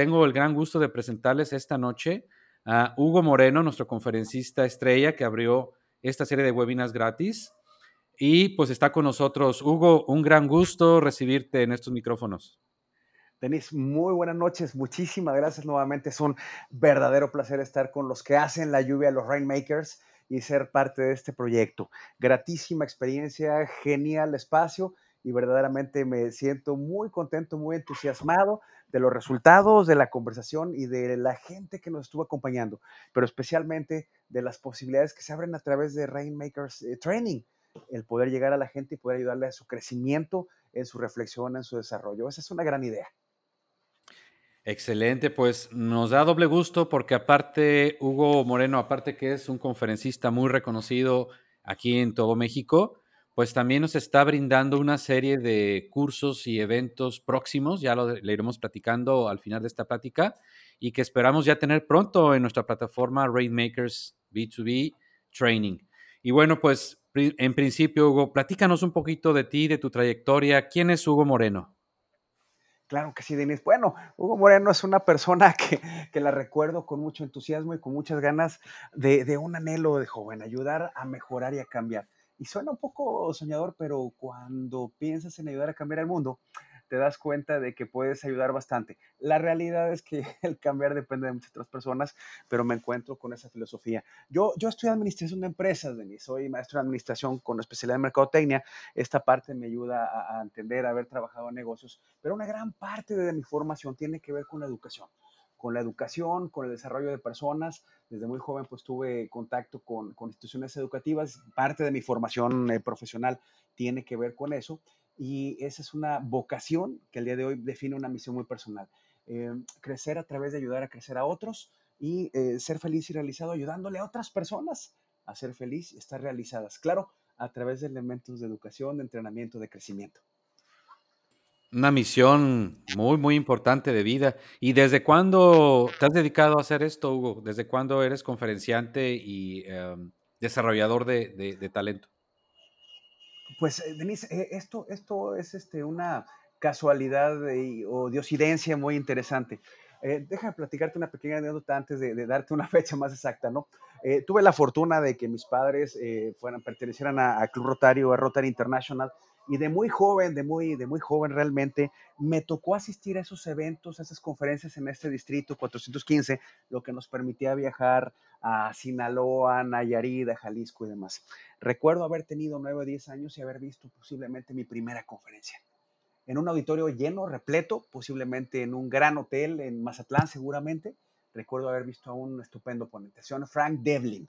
tengo el gran gusto de presentarles esta noche a Hugo Moreno, nuestro conferencista estrella que abrió esta serie de webinars gratis. Y pues está con nosotros. Hugo, un gran gusto recibirte en estos micrófonos. Denis, muy buenas noches. Muchísimas gracias nuevamente. Es un verdadero placer estar con los que hacen la lluvia, los Rainmakers, y ser parte de este proyecto. Gratísima experiencia, genial espacio y verdaderamente me siento muy contento, muy entusiasmado de los resultados de la conversación y de la gente que nos estuvo acompañando, pero especialmente de las posibilidades que se abren a través de Rainmakers eh, Training, el poder llegar a la gente y poder ayudarle a su crecimiento, en su reflexión, en su desarrollo. Esa es una gran idea. Excelente, pues nos da doble gusto porque aparte Hugo Moreno, aparte que es un conferencista muy reconocido aquí en todo México, pues también nos está brindando una serie de cursos y eventos próximos, ya lo le iremos platicando al final de esta plática, y que esperamos ya tener pronto en nuestra plataforma Rainmakers B2B Training. Y bueno, pues en principio, Hugo, platícanos un poquito de ti, de tu trayectoria. ¿Quién es Hugo Moreno? Claro que sí, Denis. Bueno, Hugo Moreno es una persona que, que la recuerdo con mucho entusiasmo y con muchas ganas de, de un anhelo de joven, ayudar a mejorar y a cambiar. Y suena un poco soñador, pero cuando piensas en ayudar a cambiar el mundo, te das cuenta de que puedes ayudar bastante. La realidad es que el cambiar depende de muchas otras personas, pero me encuentro con esa filosofía. Yo, yo estudié administración de empresas, Denis, soy maestro de administración con especialidad en mercadotecnia. Esta parte me ayuda a, a entender, a haber trabajado en negocios, pero una gran parte de mi formación tiene que ver con la educación con la educación, con el desarrollo de personas. Desde muy joven pues tuve contacto con, con instituciones educativas. Parte de mi formación eh, profesional tiene que ver con eso. Y esa es una vocación que el día de hoy define una misión muy personal. Eh, crecer a través de ayudar a crecer a otros y eh, ser feliz y realizado ayudándole a otras personas a ser feliz y estar realizadas. Claro, a través de elementos de educación, de entrenamiento, de crecimiento. Una misión muy, muy importante de vida. ¿Y desde cuándo te has dedicado a hacer esto, Hugo? ¿Desde cuándo eres conferenciante y em, desarrollador de, de, talento? Pues, eh, Denise, eh, esto, esto es este, una casualidad y, o diosidencia muy interesante. Eh, déjame platicarte una pequeña anécdota antes de, darte una fecha más exacta, ¿no? Eh, tuve la fortuna de que mis padres eh, fueran, pertenecieran a, a, Club Rotario, a Rotary International, y de muy joven, de muy, de muy joven realmente, me tocó asistir a esos eventos, a esas conferencias en este distrito 415, lo que nos permitía viajar a Sinaloa, Nayarit, a Jalisco y demás. Recuerdo haber tenido 9 o 10 años y haber visto posiblemente mi primera conferencia. En un auditorio lleno, repleto, posiblemente en un gran hotel en Mazatlán seguramente. Recuerdo haber visto a un estupendo ponente, Frank Devlin.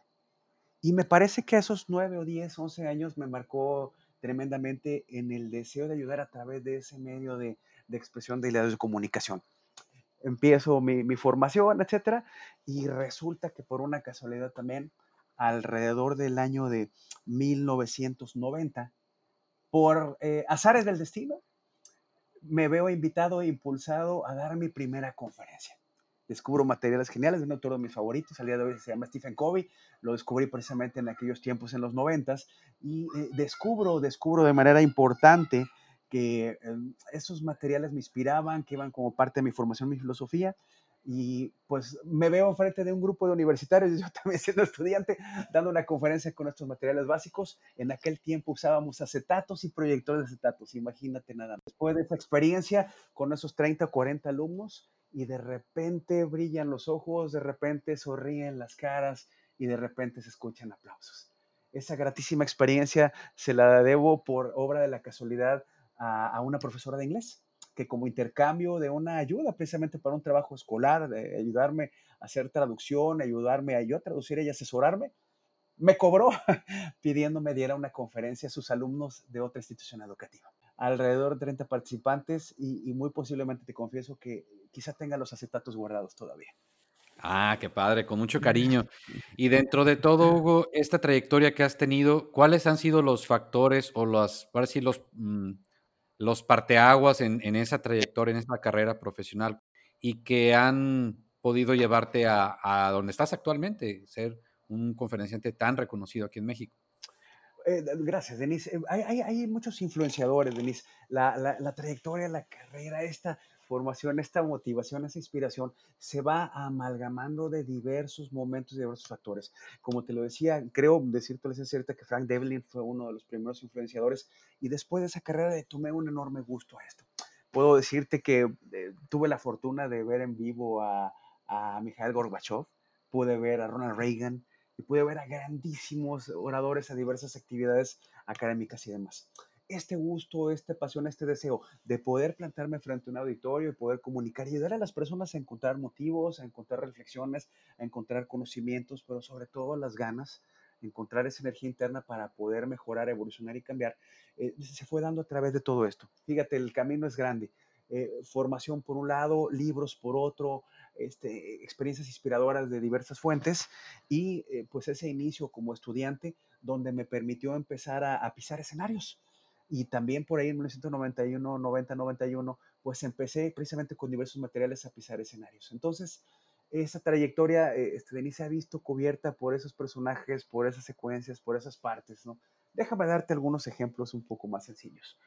Y me parece que esos 9 o 10, 11 años me marcó tremendamente en el deseo de ayudar a través de ese medio de, de expresión de ideas de comunicación. Empiezo mi, mi, formación, etcétera, y resulta que por una casualidad también, alrededor del año de 1990, por eh, azares del destino, me veo invitado e impulsado a dar mi primera conferencia descubro materiales geniales de un autor de mis favoritos, al día de hoy se llama Stephen Covey, lo descubrí precisamente en aquellos tiempos, en los noventas, y eh, descubro, descubro de manera importante que eh, esos materiales me inspiraban, que iban como parte de mi formación, mi filosofía, y pues me veo frente de un grupo de universitarios, yo también siendo estudiante, dando una conferencia con estos materiales básicos. En aquel tiempo usábamos acetatos y proyectores de acetatos, imagínate nada. Después de esa experiencia con esos 30 o 40 alumnos, y de repente brillan los ojos, de repente sonríen las caras y de repente se escuchan aplausos. Esa gratísima experiencia se la debo por obra de la casualidad a, una profesora de inglés que como intercambio de una ayuda precisamente para un trabajo escolar, de ayudarme a hacer traducción, ayudarme a yo a traducir y asesorarme, me cobró pidiéndome diera una conferencia a sus alumnos de otra institución educativa. Alrededor de 30 participantes y, y muy posiblemente te confieso que quizá tenga los acetatos guardados todavía. Ah, qué padre, con mucho cariño. Y dentro de todo, Hugo, esta trayectoria que has tenido, ¿cuáles han sido los factores o los, para decir, los, mmm, los parteaguas en, en, esa trayectoria, en esa carrera profesional y que han podido llevarte a, a donde estás actualmente, ser un conferenciante tan reconocido aquí en México? Eh, gracias, Denise. Eh, hay, hay, hay, muchos influenciadores, Denise. La, la, la, trayectoria, la carrera esta formación, esta motivación, esa inspiración se va amalgamando de diversos momentos, de diversos factores. Como te lo decía, creo decirte es cierto que Frank Devlin fue uno de los primeros influenciadores y después de esa carrera le tomé un enorme gusto a esto. Puedo decirte que eh, tuve la fortuna de ver en vivo a, a Mikhail Gorbachev, pude ver a Ronald Reagan y pude ver a grandísimos oradores a diversas actividades académicas y demás este gusto, esta pasión, este deseo de poder plantarme frente a un auditorio y poder comunicar y ayudar a las personas a encontrar motivos, a encontrar reflexiones, a encontrar conocimientos, pero sobre todo las ganas, encontrar esa energía interna para poder mejorar, evolucionar y cambiar, eh, se fue dando a través de todo esto. Fíjate, el camino es grande. Eh, formación por un lado, libros por otro, este, experiencias inspiradoras de diversas fuentes y eh, pues ese inicio como estudiante donde me permitió empezar a pisar escenarios y también por ahí en 1991, 90, 91, pues empecé precisamente con diversos materiales a pisar escenarios. Entonces, esa trayectoria, eh, este, Denise, se ha visto cubierta por esos personajes, por esas secuencias, por esas partes, ¿no? Déjame darte algunos ejemplos un poco más sencillos.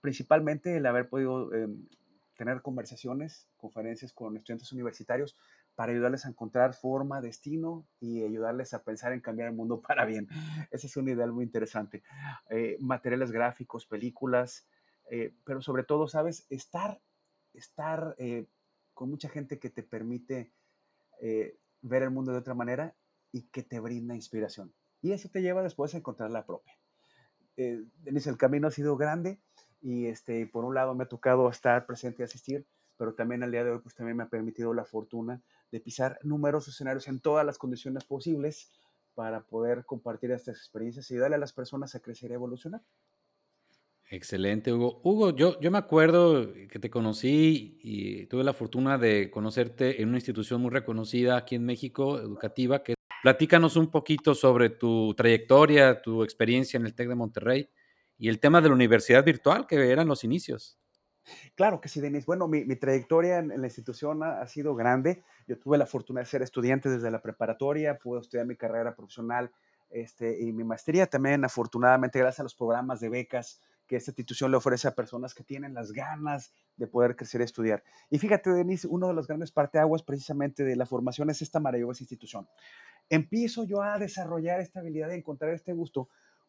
principalmente el haber podido em, tener conversaciones, conferencias con estudiantes universitarios para ayudarles a encontrar forma, destino y ayudarles a pensar en cambiar el mundo para bien. Ese es un ideal muy interesante. Eh, materiales gráficos, películas, eh, pero sobre todo, ¿sabes? Estar, estar eh, con mucha gente que te permite ver el mundo de otra manera y que te brinda inspiración. Y eso te lleva después a encontrar la propia. Denise, el camino ha sido grande y este, por un lado me ha tocado estar presente y asistir, pero también al día de hoy pues también me ha permitido la fortuna de pisar numerosos escenarios en todas las condiciones posibles para poder compartir estas experiencias y darle a las personas a crecer y evolucionar. Excelente, Hugo. Hugo, yo, yo me acuerdo que te conocí y tuve la fortuna de conocerte en una institución muy reconocida aquí en México, educativa, que platícanos un poquito sobre tu trayectoria, tu experiencia en el TEC de Monterrey y el tema de la universidad virtual, que eran los inicios. Claro que sí, Denis. Bueno, mi, trayectoria en, la institución ha, sido grande. Yo tuve la fortuna de ser estudiante desde la preparatoria, pude estudiar mi carrera profesional este, y mi maestría también, afortunadamente, gracias a los programas de becas que esta institución le ofrece a personas que tienen las ganas de poder crecer y estudiar. Y fíjate, Denis, uno de los grandes parteaguas precisamente de la formación es esta maravillosa institución. Empiezo yo a desarrollar esta habilidad de encontrar este gusto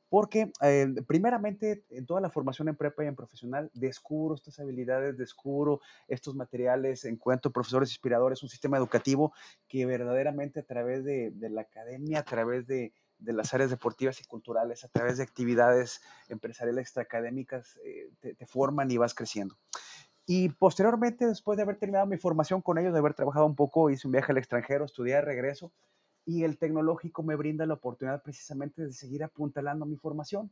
porque eh, primeramente en toda la formación en prepa y en profesional descubro estas habilidades, descubro estos materiales, encuentro profesores inspiradores, un sistema educativo que verdaderamente a través de, la academia, a través de, las áreas deportivas y culturales, a través de actividades empresariales extraacadémicas, eh, te, te forman y vas creciendo. Y posteriormente, después de haber terminado mi formación con ellos, de haber trabajado un poco, hice un viaje al extranjero, estudié, regreso, y el tecnológico me brinda la oportunidad precisamente de seguir apuntalando mi formación.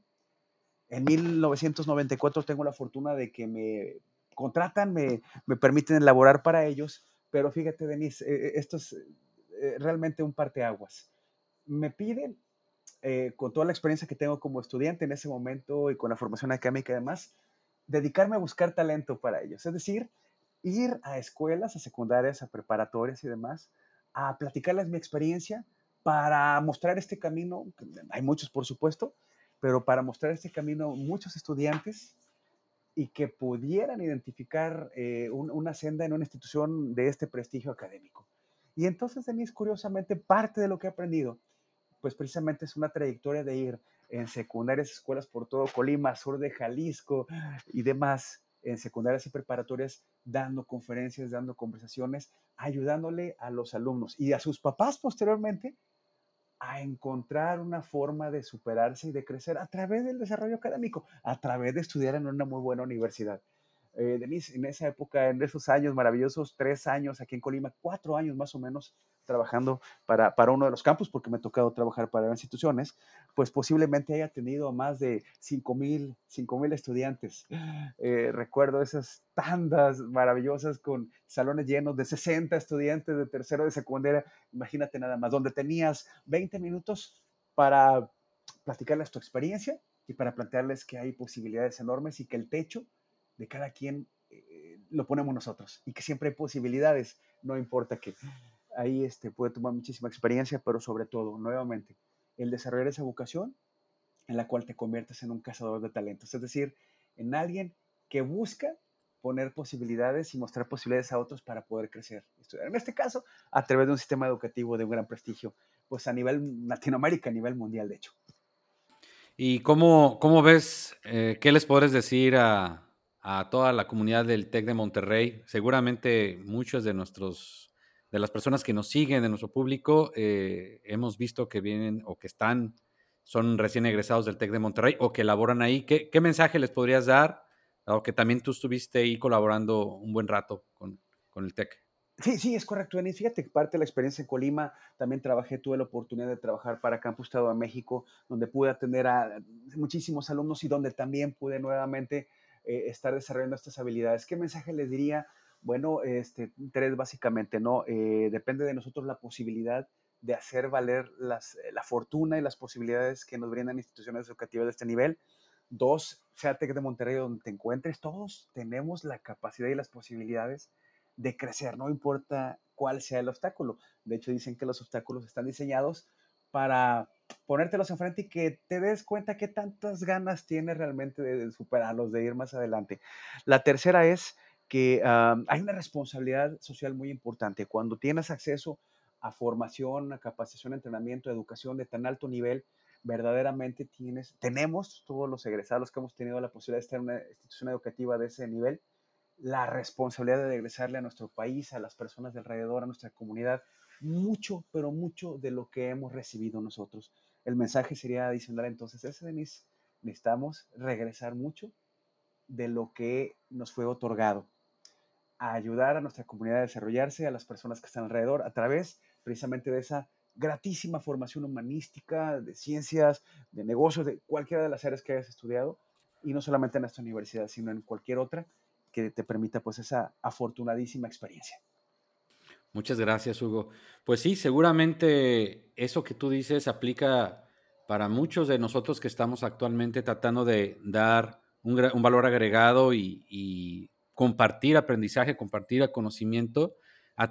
En 1994 tengo la fortuna de que me contratan, me, me permiten elaborar para ellos, pero fíjate, Denise, eh, eh, esto es eh, realmente un parteaguas. Me piden, con toda la experiencia que tengo como estudiante en ese momento y con la formación académica y demás, dedicarme a buscar talento para ellos. Es decir, ir a escuelas, a secundarias, a preparatorias y demás, a platicarles mi experiencia para mostrar este camino, hay muchos por supuesto, pero para mostrar este camino muchos estudiantes y que pudieran identificar eh, una senda en una institución de este prestigio académico. Y entonces, Denise, curiosamente, parte de lo que he aprendido, pues precisamente es una trayectoria de ir en secundarias, escuelas por todo Colima, sur de Jalisco y demás, en secundarias y preparatorias, dando conferencias, dando conversaciones, ayudándole a los alumnos y a sus papás posteriormente a encontrar una forma de superarse y de crecer a través del desarrollo académico, a través de estudiar en una muy buena universidad. Eh, Denise, en esa época, en esos años maravillosos, tres años aquí en Colima, cuatro años más o menos trabajando para, para uno de los campus, porque me ha tocado trabajar para instituciones, pues posiblemente haya tenido más de cinco mil, cinco mil estudiantes. Eh, recuerdo esas tandas maravillosas con salones llenos de 60 estudiantes de tercero de secundaria, imagínate nada más, donde tenías 20 minutos para platicarles tu experiencia y para plantearles que hay posibilidades enormes y que el techo de cada quien eh, lo ponemos nosotros y que siempre hay posibilidades, no importa que ahí este, puede tomar muchísima experiencia, pero sobre todo, nuevamente, el desarrollar esa vocación en la cual te conviertes en un cazador de talentos, es decir, en alguien que busca poner posibilidades y mostrar posibilidades a otros para poder crecer. En este caso, a través de un sistema educativo de un gran prestigio, pues a nivel Latinoamérica, a nivel mundial, de hecho. ¿Y cómo, cómo ves, eh, qué les podrías decir a, a, toda la comunidad del TEC de Monterrey? Seguramente muchos de nuestros, de las personas que nos siguen, de nuestro público, eh, hemos visto que vienen o que están, son recién egresados del TEC de Monterrey o que laboran ahí. ¿Qué, mensaje les podrías dar? Dado que también tú estuviste ahí colaborando un buen rato con, con el TEC. Sí, sí, es correcto, Denis. Fíjate que parte de la experiencia en Colima, también trabajé, tuve la oportunidad de trabajar para Campus Estado de México, donde pude atender a muchísimos alumnos y donde también pude nuevamente eh, estar desarrollando estas habilidades. ¿Qué mensaje les diría? Bueno, este, tres básicamente, ¿no? Eh, depende de nosotros la posibilidad de hacer valer las, la fortuna y las posibilidades que nos brindan instituciones educativas de este nivel. Dos, sea TEC de Monterrey donde te encuentres, todos tenemos la capacidad y las posibilidades de crecer, no importa cuál sea el obstáculo. De hecho, dicen que los obstáculos están diseñados para ponértelos enfrente y que te des cuenta qué tantas ganas tienes realmente de, superarlos, de ir más adelante. La tercera es que hay una responsabilidad social muy importante. Cuando tienes acceso a formación, a capacitación, entrenamiento, educación de tan alto nivel, verdaderamente tienes, tenemos todos los egresados que hemos tenido la posibilidad de estar en una institución educativa de ese nivel, la responsabilidad de regresarle a nuestro país, a las personas de alrededor, a nuestra comunidad, mucho, pero mucho de lo que hemos recibido nosotros. El mensaje sería adicional entonces ese, Denis, necesitamos regresar mucho de lo que nos fue otorgado, a ayudar a nuestra comunidad a desarrollarse, a las personas que están alrededor, a través precisamente de esa gratísima formación humanística, de ciencias, de negocios, de cualquiera de las áreas que hayas estudiado, y no solamente en esta universidad, sino en cualquier otra, que te permita pues esa afortunadísima experiencia. Muchas gracias, Hugo. Pues sí, seguramente eso que tú dices aplica para muchos de nosotros que estamos actualmente tratando de dar un, valor agregado y, compartir aprendizaje, compartir conocimiento.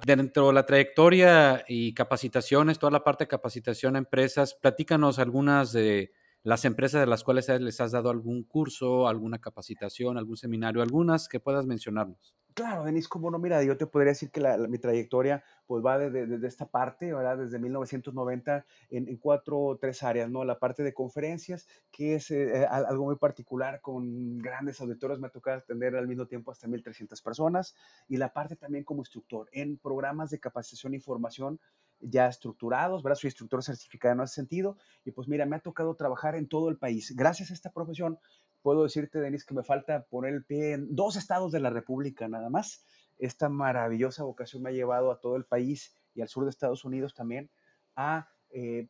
Dentro de la trayectoria y capacitaciones, toda la parte de capacitación a empresas, platícanos algunas de las empresas de las cuales les has dado algún curso, alguna capacitación, algún seminario, algunas que puedas mencionarnos. Claro, Denis, como no, mira, yo te podría decir que mi trayectoria pues va desde, esta parte, ¿verdad? Desde 1990 en, cuatro o tres áreas, ¿no? La parte de conferencias, que es eh, eh, algo muy particular, con grandes auditores, me ha tocado atender al mismo tiempo hasta 1.300 personas, y la parte también como instructor en programas de capacitación y formación ya estructurados, ¿verdad? Soy instructor certificado en ese sentido, y pues mira, me ha tocado trabajar en todo el país. Gracias a esta profesión, puedo decirte, Denis, que me falta poner el pie en dos estados de la República nada más. Esta maravillosa vocación me ha llevado a todo el país y al sur de Estados Unidos también a eh,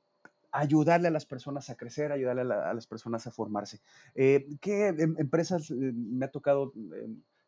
ayudarle a las personas a crecer, ayudarle a, las personas a formarse. Eh, ¿Qué em, empresas eh, me ha tocado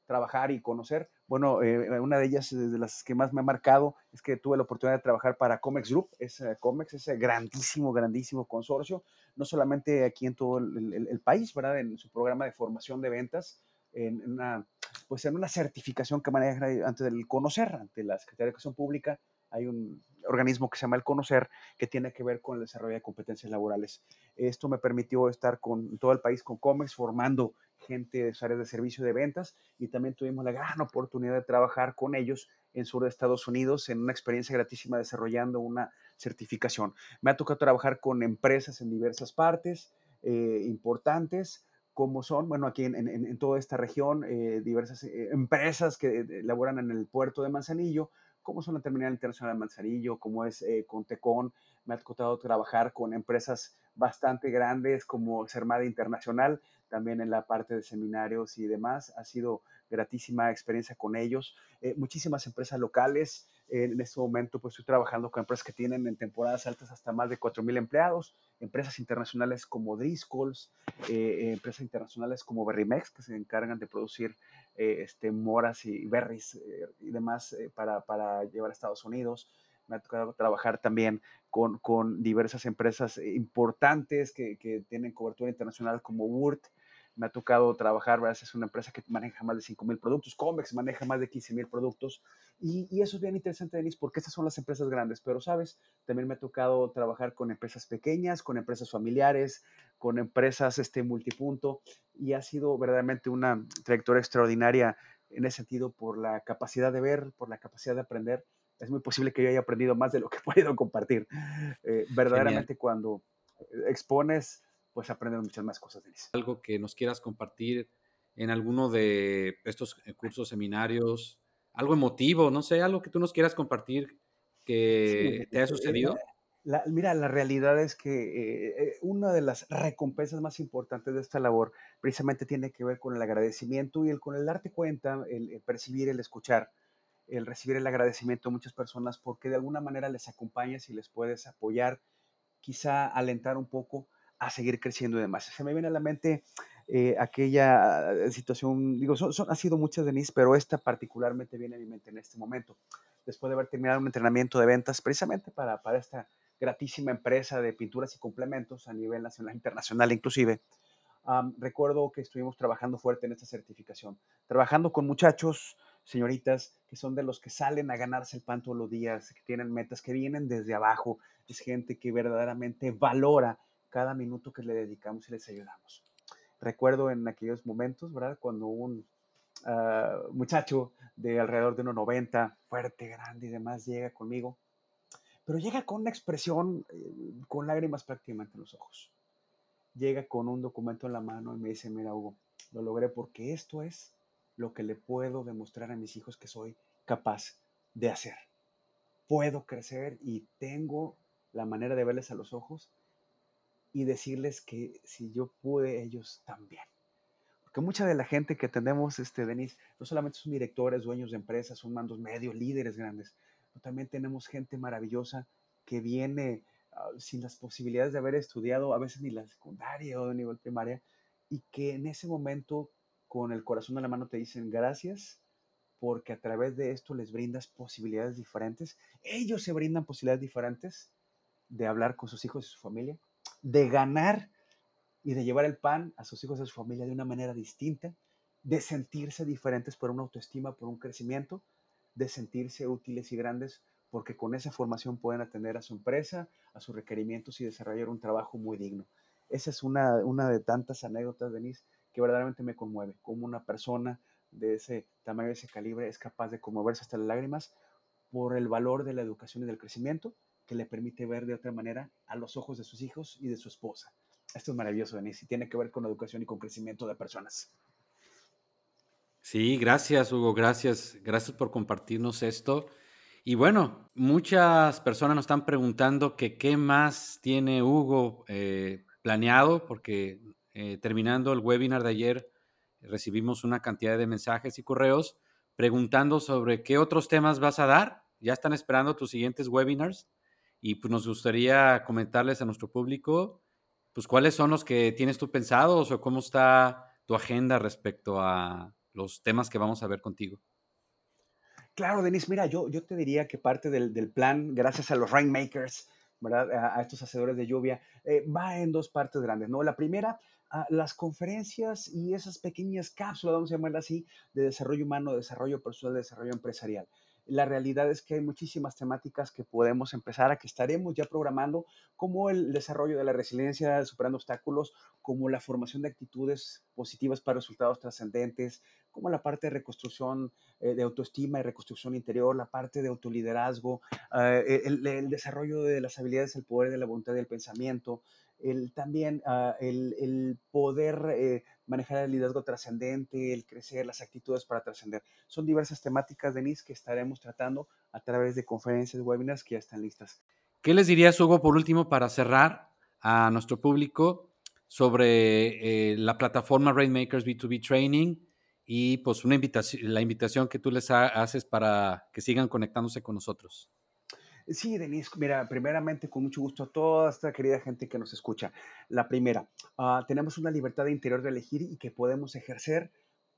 trabajar y conocer. Bueno, eh, una de ellas, de las que más me ha marcado, es que tuve la oportunidad de trabajar para Comex Group, es Comex, ese grandísimo, grandísimo consorcio, no solamente aquí en todo el, país, ¿verdad? En su programa de formación de ventas, en, una, pues en una certificación que maneja antes del conocer, ante la Secretaría de Educación Pública, hay un organismo que se llama el Conocer, que tiene que ver con el desarrollo de competencias laborales. Esto me permitió estar con todo el país con Comex, formando gente de áreas de servicio de ventas y también tuvimos la gran oportunidad de trabajar con ellos en sur de Estados Unidos en una experiencia gratísima desarrollando una certificación. Me ha tocado trabajar con empresas en diversas partes eh, importantes como son, bueno, aquí en, toda esta región, eh, diversas eh, empresas que laboran en el puerto de Manzanillo, como son la Terminal Internacional de Manzanillo, como es eh, Contecon. Me ha tocado trabajar con empresas bastante grandes como Sermada Internacional, también en la parte de seminarios y demás. Ha sido gratísima experiencia con ellos. Eh, muchísimas empresas locales. en este momento pues estoy trabajando con empresas que tienen en temporadas altas hasta más de 4.000 empleados. Empresas internacionales como Driscolls, eh, empresas internacionales como Berrymex, que se encargan de producir eh, este, moras y berries eh, y demás eh, para, para, llevar a Estados Unidos. Me ha tocado trabajar también con, con diversas empresas importantes que, que, tienen cobertura internacional como Wurt, me ha tocado trabajar, ¿verdad? es una empresa que maneja más de 5 mil productos, Comex maneja más de 15 mil productos, y, y, eso es bien interesante, Denis, porque estas son las empresas grandes, pero, ¿sabes? También me ha tocado trabajar con empresas pequeñas, con empresas familiares, con empresas este, multipunto, y ha sido verdaderamente una trayectoria extraordinaria en ese sentido por la capacidad de ver, por la capacidad de aprender. Es muy posible que yo haya aprendido más de lo que he podido compartir. Eh, verdaderamente cuando expones, pues aprendes muchas más cosas, Denise. Algo que nos quieras compartir en alguno de estos cursos, seminarios, algo emotivo, no sé, algo que tú nos quieras compartir que te haya sucedido mira, la realidad es que eh, eh, una de las recompensas más importantes de esta labor precisamente tiene que ver con el agradecimiento y el con el darte cuenta, el, percibir, el escuchar, el recibir el agradecimiento de muchas personas porque de alguna manera les acompañas y les puedes apoyar, quizá alentar un poco a seguir creciendo y demás. Se me viene a la mente eh, aquella situación, digo, son, son, ha sido muchas, Denise, pero esta particularmente viene a mi mente en este momento, después de haber terminado un entrenamiento de ventas precisamente para, para esta gratísima empresa de pinturas y complementos a nivel nacional e internacional inclusive. recuerdo que estuvimos trabajando fuerte en esta certificación, trabajando con muchachos, señoritas, que son de los que salen a ganarse el pan todos los días, que tienen metas, que vienen desde abajo, es gente que verdaderamente valora cada minuto que le dedicamos y les ayudamos. Recuerdo en aquellos momentos, ¿verdad? Cuando un ah, muchacho de alrededor de 1,90, fuerte, grande y demás, llega conmigo pero llega con una expresión, eh, con lágrimas prácticamente en los ojos. Llega con un documento en la mano y me dice, mira Hugo, lo logré porque esto es lo que le puedo demostrar a mis hijos que soy capaz de hacer. Puedo crecer y tengo la manera de verles a los ojos y decirles que si yo pude, ellos también. Porque mucha de la gente que tenemos, este, Denise, no solamente son directores, dueños de empresas, son mandos medios, líderes grandes, también tenemos gente maravillosa que viene ah, sin las posibilidades de haber estudiado a veces ni la secundaria o de nivel primaria y que en ese momento con el corazón en la mano te dicen gracias porque a través de esto les brindas posibilidades diferentes. Ellos se brindan posibilidades diferentes de hablar con sus hijos y su familia, de ganar y de llevar el pan a sus hijos y a su familia de una manera distinta, de sentirse diferentes por una autoestima, por un crecimiento de sentirse útiles y grandes porque con esa formación pueden atender a su empresa, a sus requerimientos y desarrollar un trabajo muy digno. Esa es una, una de tantas anécdotas, Denise, que verdaderamente me conmueve, como una persona de ese tamaño, de ese calibre, es capaz de conmoverse hasta las lágrimas por el valor de la educación y del crecimiento que le permite ver de otra manera a los ojos de sus hijos y de su esposa. Esto es maravilloso, Denise, y tiene que ver con educación y con crecimiento de personas. Sí, gracias, Hugo, gracias. Gracias por compartirnos esto. Y bueno, muchas personas nos están preguntando qué más tiene Hugo eh, planeado, porque eh, terminando el webinar de ayer recibimos una cantidad de mensajes y correos preguntando sobre qué otros temas vas a dar. Ya están esperando tus siguientes webinars y pues nos gustaría comentarles a nuestro público, pues cuáles son los que tienes tú pensados o cómo está tu agenda respecto a, los temas que vamos a ver contigo. Claro, Denis, mira, yo, yo te diría que parte del, plan, gracias a los rainmakers, ¿verdad? A, estos hacedores de lluvia, eh, va en dos partes grandes, ¿no? La primera, las conferencias y esas pequeñas cápsulas, vamos a llamarlas así, de desarrollo humano, desarrollo personal, desarrollo empresarial la realidad es que hay muchísimas temáticas que podemos empezar a que estaremos ya programando, como el desarrollo de la resiliencia, superando obstáculos, como la formación de actitudes positivas para resultados trascendentes, como la parte de reconstrucción eh, de autoestima y reconstrucción interior, la parte de autoliderazgo, eh, el, desarrollo de las habilidades, el poder de la voluntad y el pensamiento, el, también ah, el, poder eh, manejar el liderazgo trascendente, el crecer, las actitudes para trascender. Son diversas temáticas, Denise, que estaremos tratando a través de conferencias, webinars que ya están listas. ¿Qué les dirías, Hugo, por último, para cerrar a nuestro público sobre eh, la plataforma Rainmakers B2B Training y pues una invitación, la invitación que tú les haces para que sigan conectándose con nosotros? Sí, Denise, mira, primeramente con mucho gusto a toda esta querida gente que nos escucha. La primera, ah, tenemos una libertad de interior de elegir y que podemos ejercer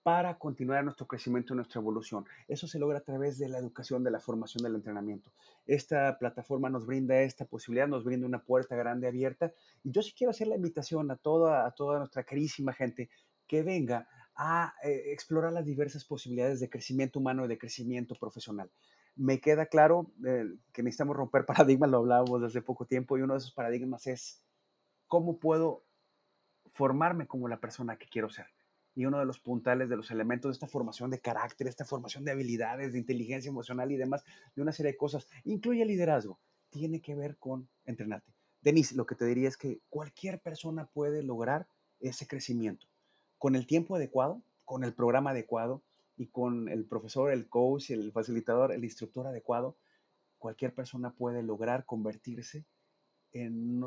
para continuar nuestro crecimiento y nuestra evolución. Eso se logra a través de la educación, de la formación, del entrenamiento. Esta plataforma nos brinda esta posibilidad, nos brinda una puerta grande abierta. Y yo sí quiero hacer la invitación a toda, a toda nuestra querísima gente que venga a eh, explorar las diversas posibilidades de crecimiento humano y de crecimiento profesional me queda claro eh, que necesitamos romper paradigmas, lo hablábamos desde poco tiempo, y uno de esos paradigmas es cómo puedo formarme como la persona que quiero ser. y uno de los puntales de los elementos de esta formación de carácter, esta formación de habilidades, de inteligencia emocional y demás, de una serie de cosas, incluye liderazgo, tiene que ver con entrenarte. Denise, lo que te diría es que cualquier persona puede lograr ese crecimiento con el tiempo adecuado, con el programa adecuado y con el profesor, el coach, el facilitador, el instructor adecuado, cualquier persona puede lograr convertirse en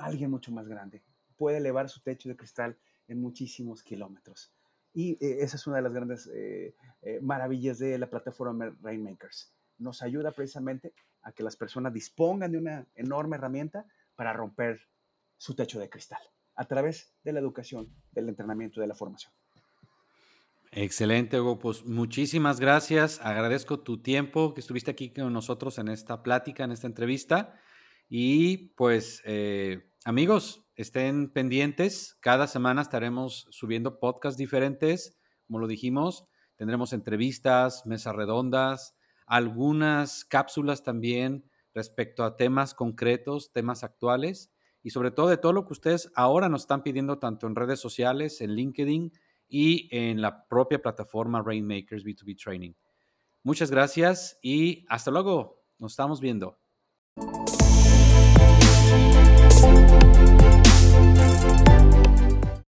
alguien mucho más grande. Puede elevar su techo de cristal en muchísimos kilómetros. Y eh, esa es una de las grandes eh, eh, maravillas de la plataforma Rainmakers. Nos ayuda precisamente a que las personas dispongan de una enorme herramienta para romper su techo de cristal a través de la educación, del entrenamiento de la formación. Excelente, Hugo. Pues muchísimas gracias. Agradezco tu tiempo que estuviste aquí con nosotros en esta plática, en esta entrevista. Y pues, eh, amigos, estén pendientes. Cada semana estaremos subiendo podcasts diferentes. Como lo dijimos, tendremos entrevistas, mesas redondas, algunas cápsulas también respecto a temas concretos, temas actuales y sobre todo de todo lo que ustedes ahora nos están pidiendo tanto en redes sociales, en LinkedIn y en la propia plataforma Rainmakers B2B Training. Muchas gracias y hasta luego. Nos estamos viendo.